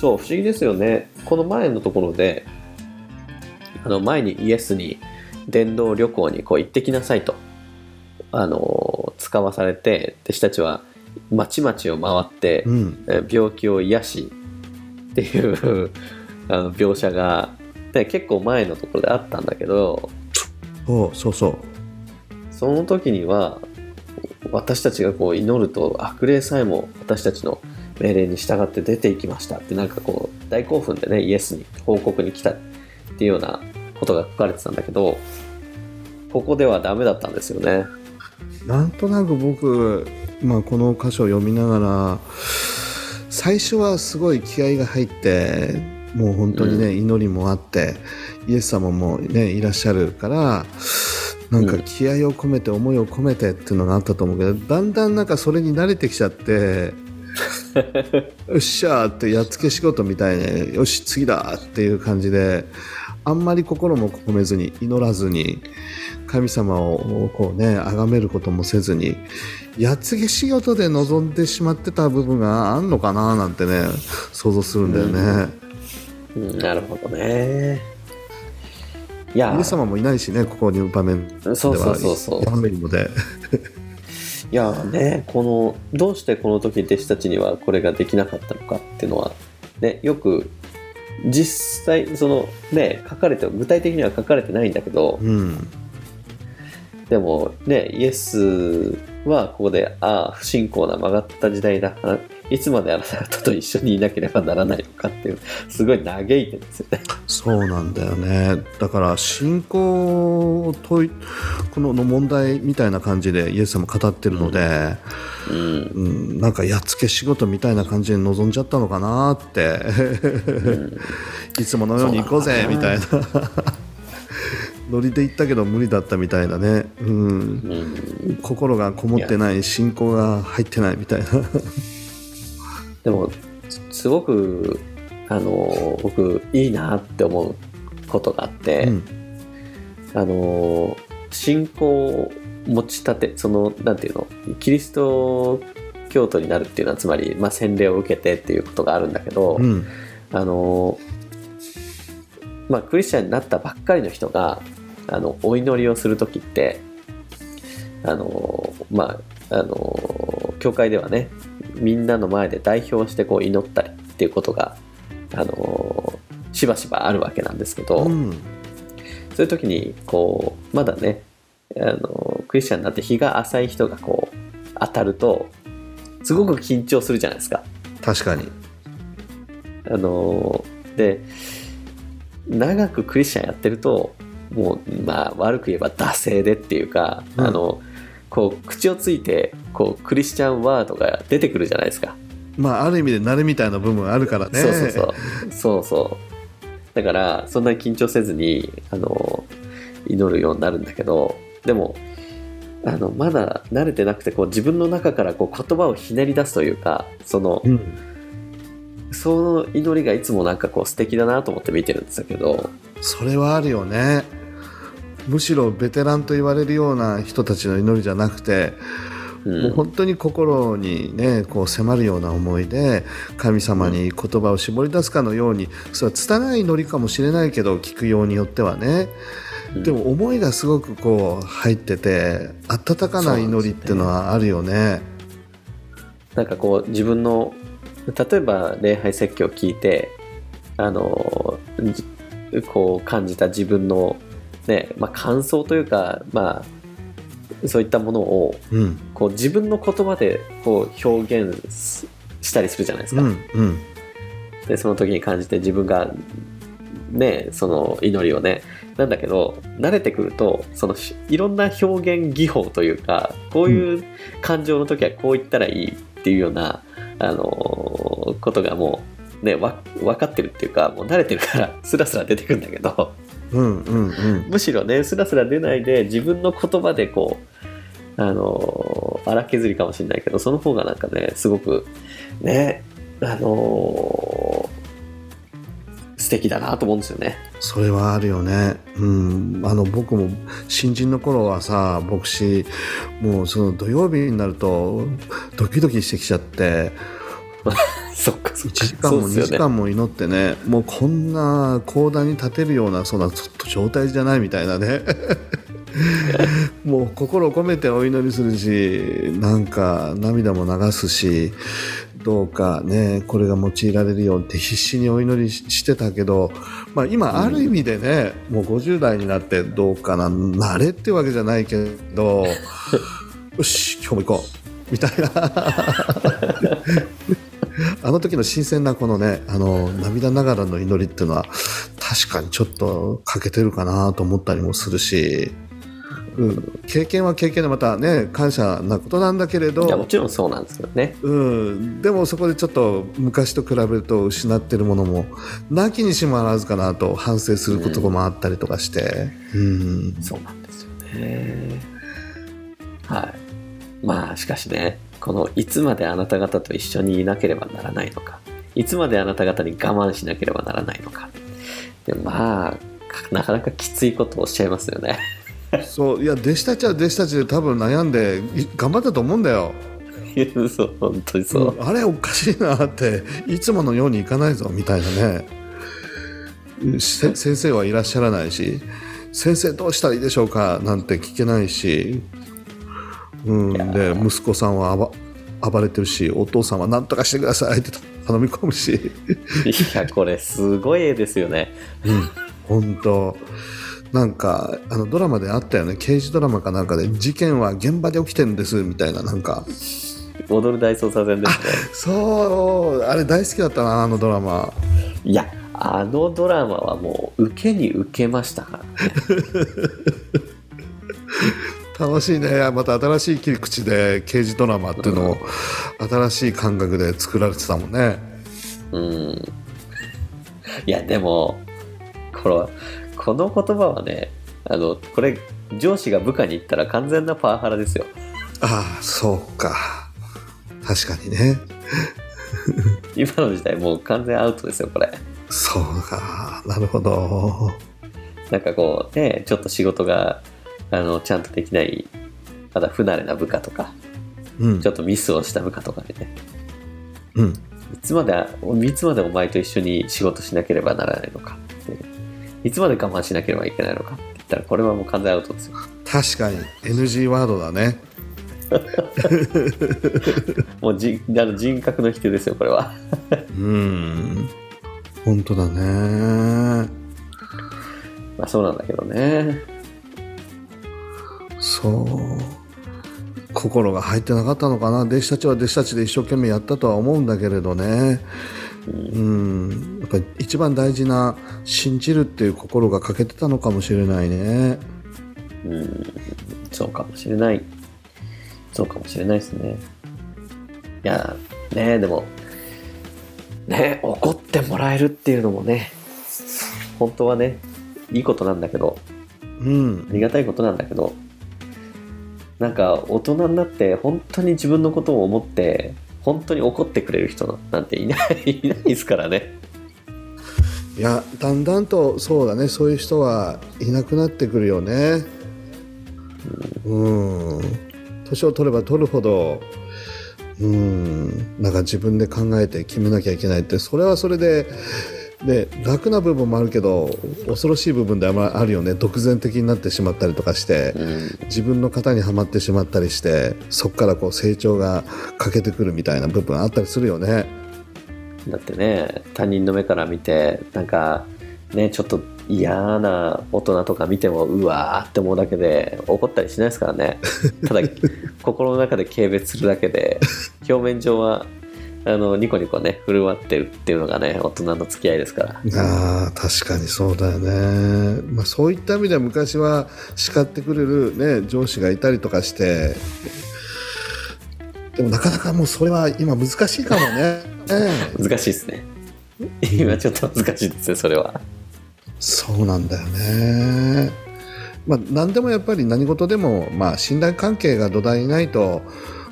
そう、不思議ですよね。この前のところで、あの、前にイエスに伝道旅行にこう行ってきなさいと、あの、使わされて、弟子たちは町々を回って、うんえ病気を癒しっていう あの描写が、ね、結構前のところであったんだけどそうそうそうその時には私たちがこう祈ると悪霊さえも私たちの命令に従って出ていきました。ってなんかこう大興奮でねイエスに報告に来たっていうようなことが書かれてたんだけどここではダメだったんですよね。なんとなく僕、まあ、この箇所を読みながら最初はすごい気合が入ってもう本当にね、祈りもあってイエス様もねいらっしゃるからなんか気合を込めて思いを込めてっていうのがあったと思うけどだんだんなんかそれに慣れてきちゃってよっしゃーってやっつけ仕事みたいによし次だっていう感じであんまり心も込めずに祈らずに神様をこうね崇めることもせずにやっつけ仕事で臨んでしまってた部分があんのかななんてね想像するんだよね、うん、なるほどね。いやイエス様もいないしねここに場面では。そうそうそうそういやねこのどうしてこの時弟子たちにはこれができなかったのかっていうのは、ね、よく実際そのね書かれて具体的には書かれてないんだけどうん。でもねイエスはここでああ不信仰な曲がった時代だあいつまであなたと一緒にいなければならないのかっていうすごい嘆いてるんですよね。そうなんだよね。だから信仰といこのの問題みたいな感じでイエス様語ってるので、うん。うん、なんかやっつけ仕事みたいな感じで臨んじゃったのかなって。うん。いつものように行こうぜみたいな。ノリで行ったけど無理だったみたいなね、うん、うん。心がこもってない信仰が入ってないみたいなでもすごくあの僕いいなって思うことがあって、うん。あの信仰を持ち立てそのなんていうのキリスト教徒になるっていうのはつまり、まあ、洗礼を受けてっていうことがあるんだけど、うん。あのまあ、クリスチャンになったばっかりの人があのお祈りをする時ってあのまああの教会ではねみんなの前で代表してこう祈ったりっていうことがあのしばしばあるわけなんですけど、うん。そういう時にこうまだねあのクリスチャンになって日が浅い人がこう当たるとすごく緊張するじゃないですか。確かに。あので長くクリスチャンやってるともうまあ悪く言えば惰性でっていうか、うん。あのこう口をついてこうクリスチャンワードが出てくるじゃないですか。まあある意味で慣れみたいな部分あるからね。そうそうそう。そうそう。だからそんなに緊張せずにあの祈るようになるんだけどでもあのまだ慣れてなくてこう自分の中からこう言葉をひねり出すというかそのうん。その祈りがいつもなんかこう素敵だなと思って見てるんですけど。それはあるよねむしろベテランと言われるような人たちの祈りじゃなくて、うん。もう本当に心にねこう迫るような思いで神様に言葉を絞り出すかのようにそれは拙い祈りかもしれないけど聞くようによってはね。でも思いがすごくこう入ってて温かな祈りっていうのはあるよね。なんかこう自分の例えば礼拝説教を聞いてあのじこう感じた自分のね、まあ、感想というかまあそういったものをうん。こう自分の言葉でこう表現ししたりするじゃないですか、うんうん。でその時に感じて自分がねその祈りをねなんだけど慣れてくるとそのしいろんな表現技法というかこういう感情の時はこう言ったらいいっていうようなあのーことがもうねわ分かってるっていうかもう慣れてるからスラスラ出てくるんだけどうんうんうんむしろねスラスラ出ないで自分の言葉でこうあのー荒削りかもしれないけどその方がなんかねすごくねあのー素敵だなと思うんですよね。それはあるよね。うん。あの、僕も新人の頃はさ、牧師、もうその土曜日になると、ドキドキしてきちゃって、そっかそっ1か。時間も2そうですよね。時間も祈ってね、もうこんな講談に立てるような、そんなちょっと状態じゃないみたいなね。もう心を込めてお祈りするし、なんか涙も流すし、どうかね、これが用いられるようにって必死にお祈りししてたけど、まあ今ある意味でね、もう50代になってどうかな、慣れってわけじゃないけど、よし、今日も行こう。みたいな。あの時の新鮮なこのね、あの、涙ながらの祈りっていうのは、確かにちょっと欠けてるかなと思ったりもするし、うん、経験は経験でまたね、感謝なことなんだけれいやもど、ちろんそうなんですけどね。うん、でもそこでちょっと昔と比べると失ってるものも、なきにしもあらずかなと反省することもあったりとかして、うん、そうなんですよね。はい。まあしかしね、このいつまであなた方と一緒にいなければならないのか、いつまであなた方に我慢しなければならないのか。でまあ、なかなかきついことをおっしゃいますよね。そう、いや、弟子たちは弟子たちで多分悩んでい頑張ったと思うんだよ。そう、本当にそう。うんあれおかしいなっていつものようにいかないぞみたいなねせ先生はいらっしゃらないし先生どうしたらいいでしょうかなんて聞けないし、うん、で息子さんは暴暴れてるしお父さんは何とかしてくださいって 頼み込むし、いや、これすごい絵ですよね。うん、本当。なんかあのドラマであったよね。刑事ドラマかなんかで事件は現場で起きてるんですみたいななんか。踊る大捜査線ですね。そう。あれ大好きだったなあのドラマ。いや、あのドラマはもう受けに受けましたからね。楽しいねまた新しい切り口で刑事ドラマっていうのを新しい感覚で作られてたもんねうん。いや、でも、この、この言葉はね、あの、これ、上司が部下に言ったら完全なパワハラですよ。ああそうか確かにね 今の時代もう完全アウトですよ、これ。そうかなるほどなんかこうね、ちょっと仕事が、あの、ちゃんとできない、まだ不慣れな部下とか、うん。ちょっとミスをした部下とかにね、うん。いつまで、いつまでお前と一緒に仕事しなければならないのか。って、いつまで我慢しなければいけないのか。って言ったら、これはもう完全アウトですよ。確かに。NG ワードだね。もうじあの人格の否定ですよ、これは。うん。本当だね。まあそうなんだけどね。心が入ってなかったのかな。弟子たちは弟子たちで一生懸命やったとは思うんだけれどね。うん。やっぱり一番大事な信じるっていう心が欠けてたのかもしれないね。うん、そうかもしれない。そうかもしれないですね。いや、ねでも、ね怒ってもらえるっていうのもね、本当はね、いいことなんだけど、うん。ありがたいことなんだけど、なんか大人になって本当に自分のことを思って、本当に怒ってくれる人なんていない、いないですからね。いやだんだんとそうだね。そういう人はいなくなってくるよね。うん。年を取れば取るほどうん。なんか自分で考えて決めなきゃいけないってそれはそれでで楽な部分もあるけど恐ろしい部分でああるよね。独善的になってしまったりとかしてうん、自分の型にはまってしまったりしてそこからこう成長が欠けてくるみたいな部分あったりするよね。だってね他人の目から見てなんかねちょっと嫌な大人とか見てもうわーって思うだけで怒ったりしないですからね。ただ 心の中で軽蔑するだけで表面上はあのニコニコね振る舞ってるっていうのがね大人の付き合いですからああ確かにそうだよね、まあ、そういった意味では昔は叱ってくれる、ね、上司がいたりとかしてでもなかなかもうそれは今難しいかもね。難しいですね。今ちょっと難しいですね、それは。そうなんだよね。まあ、何でもやっぱり何事でも、まあ、信頼関係が土台にないと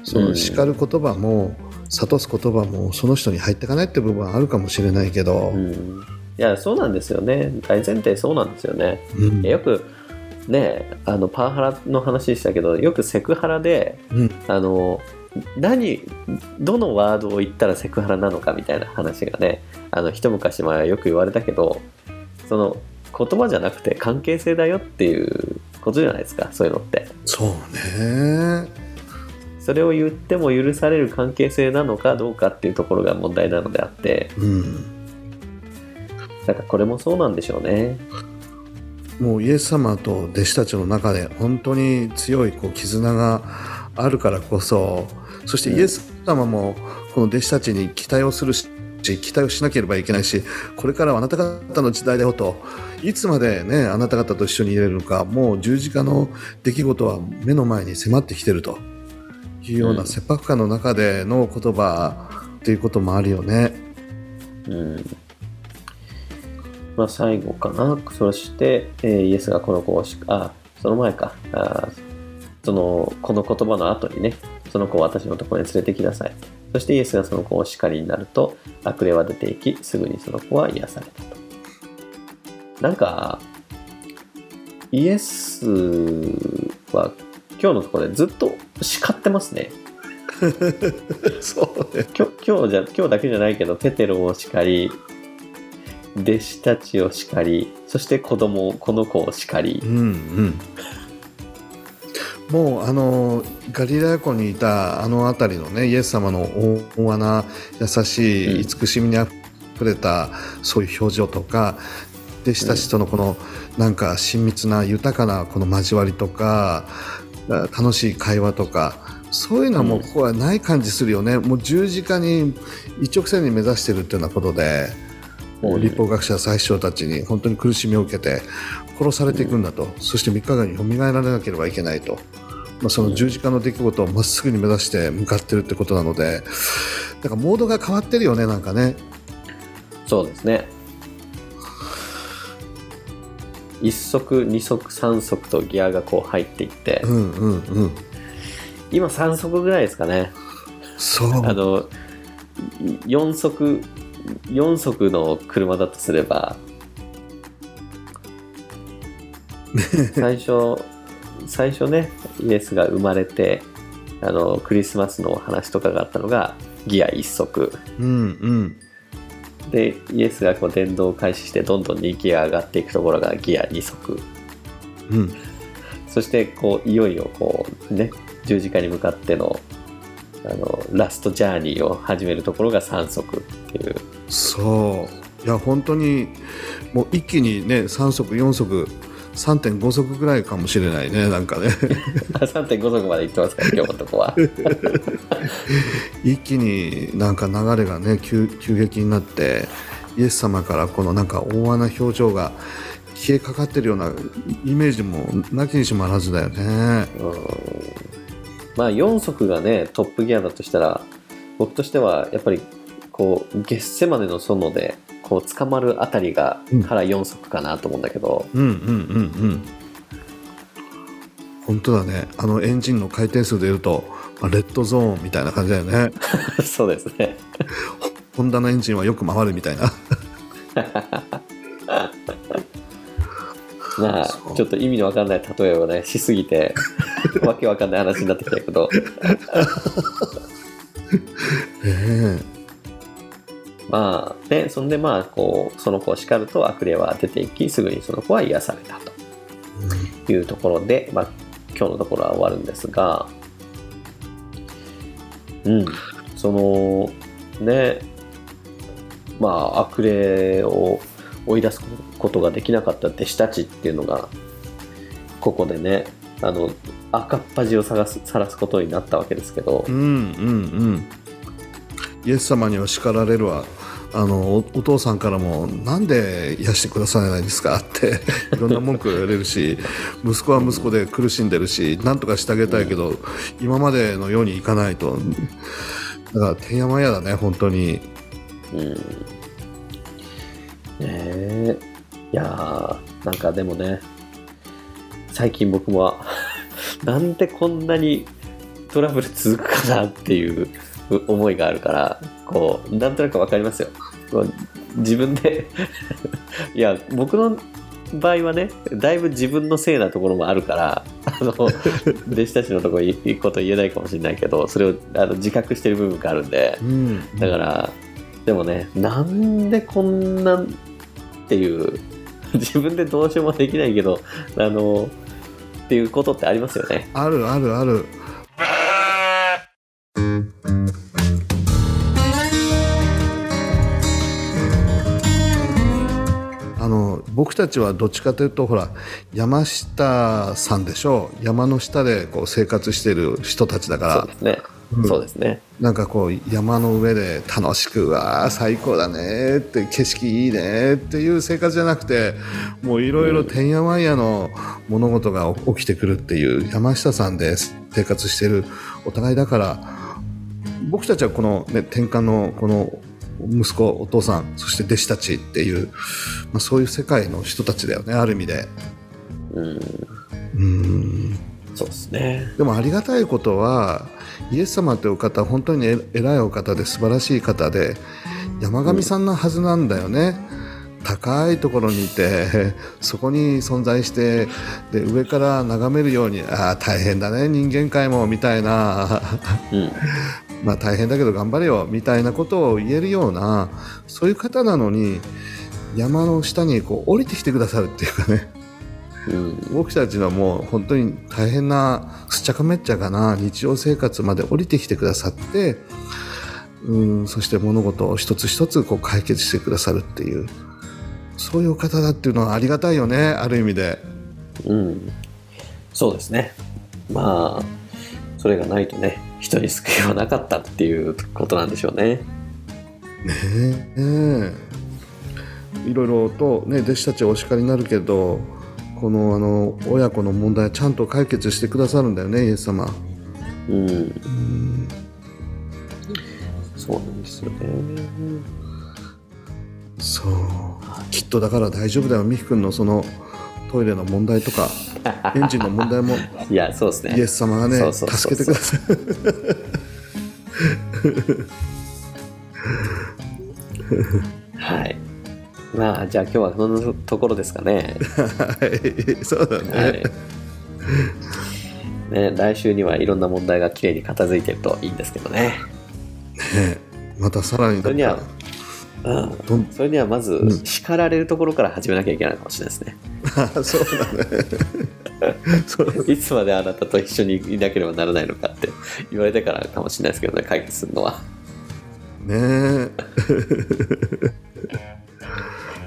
その叱る言葉も、諭す言葉もその人に入っていかないって部分はあるかもしれないけど、うん、いやそうなんですよね。大前提そうなんですよね、うん、よくねあのパワハラの話でしたけどよくセクハラで、うん、あの何どのワードを言ったらセクハラなのかみたいな話がねあの一昔前はよく言われたけどその言葉じゃなくて関係性だよっていうことじゃないですかそういうのって。そうねそれを言っても許される関係性なのかどうかっていうところが問題なのであって、うん、だからこれもそうなんでしょうね。もうイエス様と弟子たちの中で本当に強いこう絆があるからこそそしてイエス様もこの弟子たちに期待をするし期待をしなければいけないしこれからはあなた方の時代だよといつまでねあなた方と一緒にいれるのかもう十字架の出来事は目の前に迫ってきてるというような切迫感の中での言葉っていうこともあるよね。うん。まあ、最後かな。そして、えー、イエスがこの子をしあその前か。あそのこの言葉の後にね。その子を私のところに連れてきなさい。そしてイエスがその子を叱りになると悪霊は出ていきすぐにその子は癒されたと。なんかイエスは今日のところでずっと叱ってますね。そうね。今日今日じゃ今日だけじゃないけどペテロを叱り弟子たちを叱りそして子供この子を叱り、うんうん。もうあのガリラヤ湖にいたあの辺りのねイエス様の大和な優しい慈しみにあふれたそういう表情とか弟子たちとのこのなんか親密な豊かなこの交わりとか楽しい会話とかそういうのはもうここはない感じするよね、もう十字架に一直線に目指してるっていうようなことでもう立法学者最初たちに本当に苦しみを受けて殺されていくんだと、そして3日間に蘇られなければいけないと。まあ、その十字架の出来事をまっすぐに目指して向かってるってことなのでだからモードが変わってるよねなんかね。そうですね。1足2足3足とギアがこう入っていって、うんうんうん、今3足ぐらいですかね。そう。あの4足4足の車だとすれば 最初最初ねイエスが生まれてあのクリスマスの話とかがあったのがギア1足、うんうん、でイエスがこう電動を開始してどんどん人気が上がっていくところがギア2足、うん、そしてこういよいよこうね十字架に向かってのあのラストジャーニーを始めるところが3足っていう。そう。いや本当にもう一気にね3足4足3.5足ぐらいかもしれないねなんかね。3.5足までいってますから今日のとこは。一気になんか流れがね急急激になってイエス様からこのなんか大穴表情が消えかかってるようなイメージもなきにしもあらずだよね。まあ4足がねトップギアだとしたら僕としてはやっぱりこう月瀬までの園でこう捕まるあたりがから4足かなと思うんだけど、うん、うんうんうん。うん本当だね。あのエンジンの回転数でいうと、まあ、レッドゾーンみたいな感じだよね。そうですね。ホンダのエンジンはよく回るみたいな。まあちょっと意味のわかんない例えをねしすぎて わけわかんない話になってきたけど。ええまあ、で、そんでまあ、こう、その子を叱ると悪霊は出ていき、すぐにその子は癒されたというところで、まあ、今日のところは終わるんですが、うん、その、ね、まあ、悪霊を追い出すことができなかった弟子たちっていうのが、ここでね、あの、赤っ端を探す、晒すことになったわけですけど、うんうんうん。イエス様には叱られるわあのお父さんからもなんで癒してくださらないですかって いろんな文句を言われるし息子は息子で苦しんでるしなんとかしてあげたいけど、今までのようにいかないとだからてんやまやだね本当にうん。ねえ。いやー、なんかでもね、最近僕も、なんでこんなにトラブル続くかなっていう思いがあるから、こう、なんとなくわかりますよ。自分で、いや、僕の場合はね、だいぶ自分のせいなところもあるから、あの、弟子たちのところいいこと言えないかもしれないけど、それをあの自覚してる部分があるんで、うんだから、でもね、なんでこんなっていう、自分でどうしようもできないけど、あの、っていうことってありますよね。あるあるある僕たちはどっちかというとほら山下さんでしょ山の下でこう生活している人たちだからそうですね。うんそうですね。なんかこう山の上で楽しくわあ最高だねって景色いいねっていう生活じゃなくてもういろいろてんやわんやの物事が起きてくるっていう山下さんで生活してるお互いだから僕たちはこの、ね、天下のこの息子お父さんそして弟子たちっていう、まあ、そういう世界の人たちだよねある意味で。うん、うんそうですね。でもありがたいことはイエス様というお方は本当にえ偉いお方で素晴らしい方で山上さんのはずなんだよね。高いところにいて そこに存在してで上から眺めるようにああ大変だね人間界もみたいなうん、まあ大変だけど頑張れよみたいなことを言えるようなそういう方なのに山の下にこう降りてきてくださるっていうかねうん、僕たちのもう本当に大変なすっちゃかめっちゃかな日常生活まで降りてきてくださってうんそして物事を一つ一つこう解決してくださるっていうそういうお方だっていうのはありがたいよねある意味でうん。そうですね。まあ、それがないとね、人に救いはなかったっていうことなんでしょうね。ねえねえいろいろと、ね、弟子たちはお叱りになるけどこのあの親子の問題はちゃんと解決してくださるんだよねイエス様。うん、うんそうなんですよね。そうきっとだから大丈夫だよ美樹君のそのトイレの問題とかエンジンの問題も いや、そうですね。イエス様がね助けてくださいはい。まあ、じゃあ今日はこのところですかね。はいそうだね、はい。ね、来週にはいろんな問題がきれいに片付いてるといいんですけどね。ねまたさらにそれにはうん、それにはまずん叱られるところから始めなきゃいけないかもしれないですね。た そうだね いつまであなたと一緒にいなければならないのかって言われてからかもしれないですけどね、解決するのは。ねえ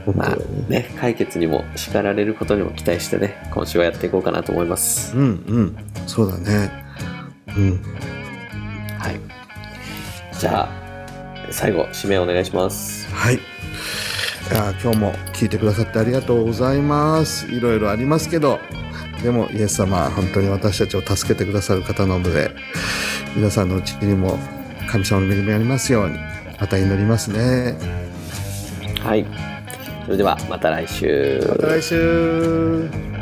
まあね、解決にも叱られることにも期待してね、今週はやっていこうかなと思います。うんうんそうだねうんはい。じゃあ、最後、締めお願いします。はいいや今日も聞いてくださってありがとうございますいろいろありますけどでもイエス様は本当に私たちを助けてくださる方なので皆さんのうちにも神様の恵みがありますようにまた祈りますねはい。それでは、また来週。また来週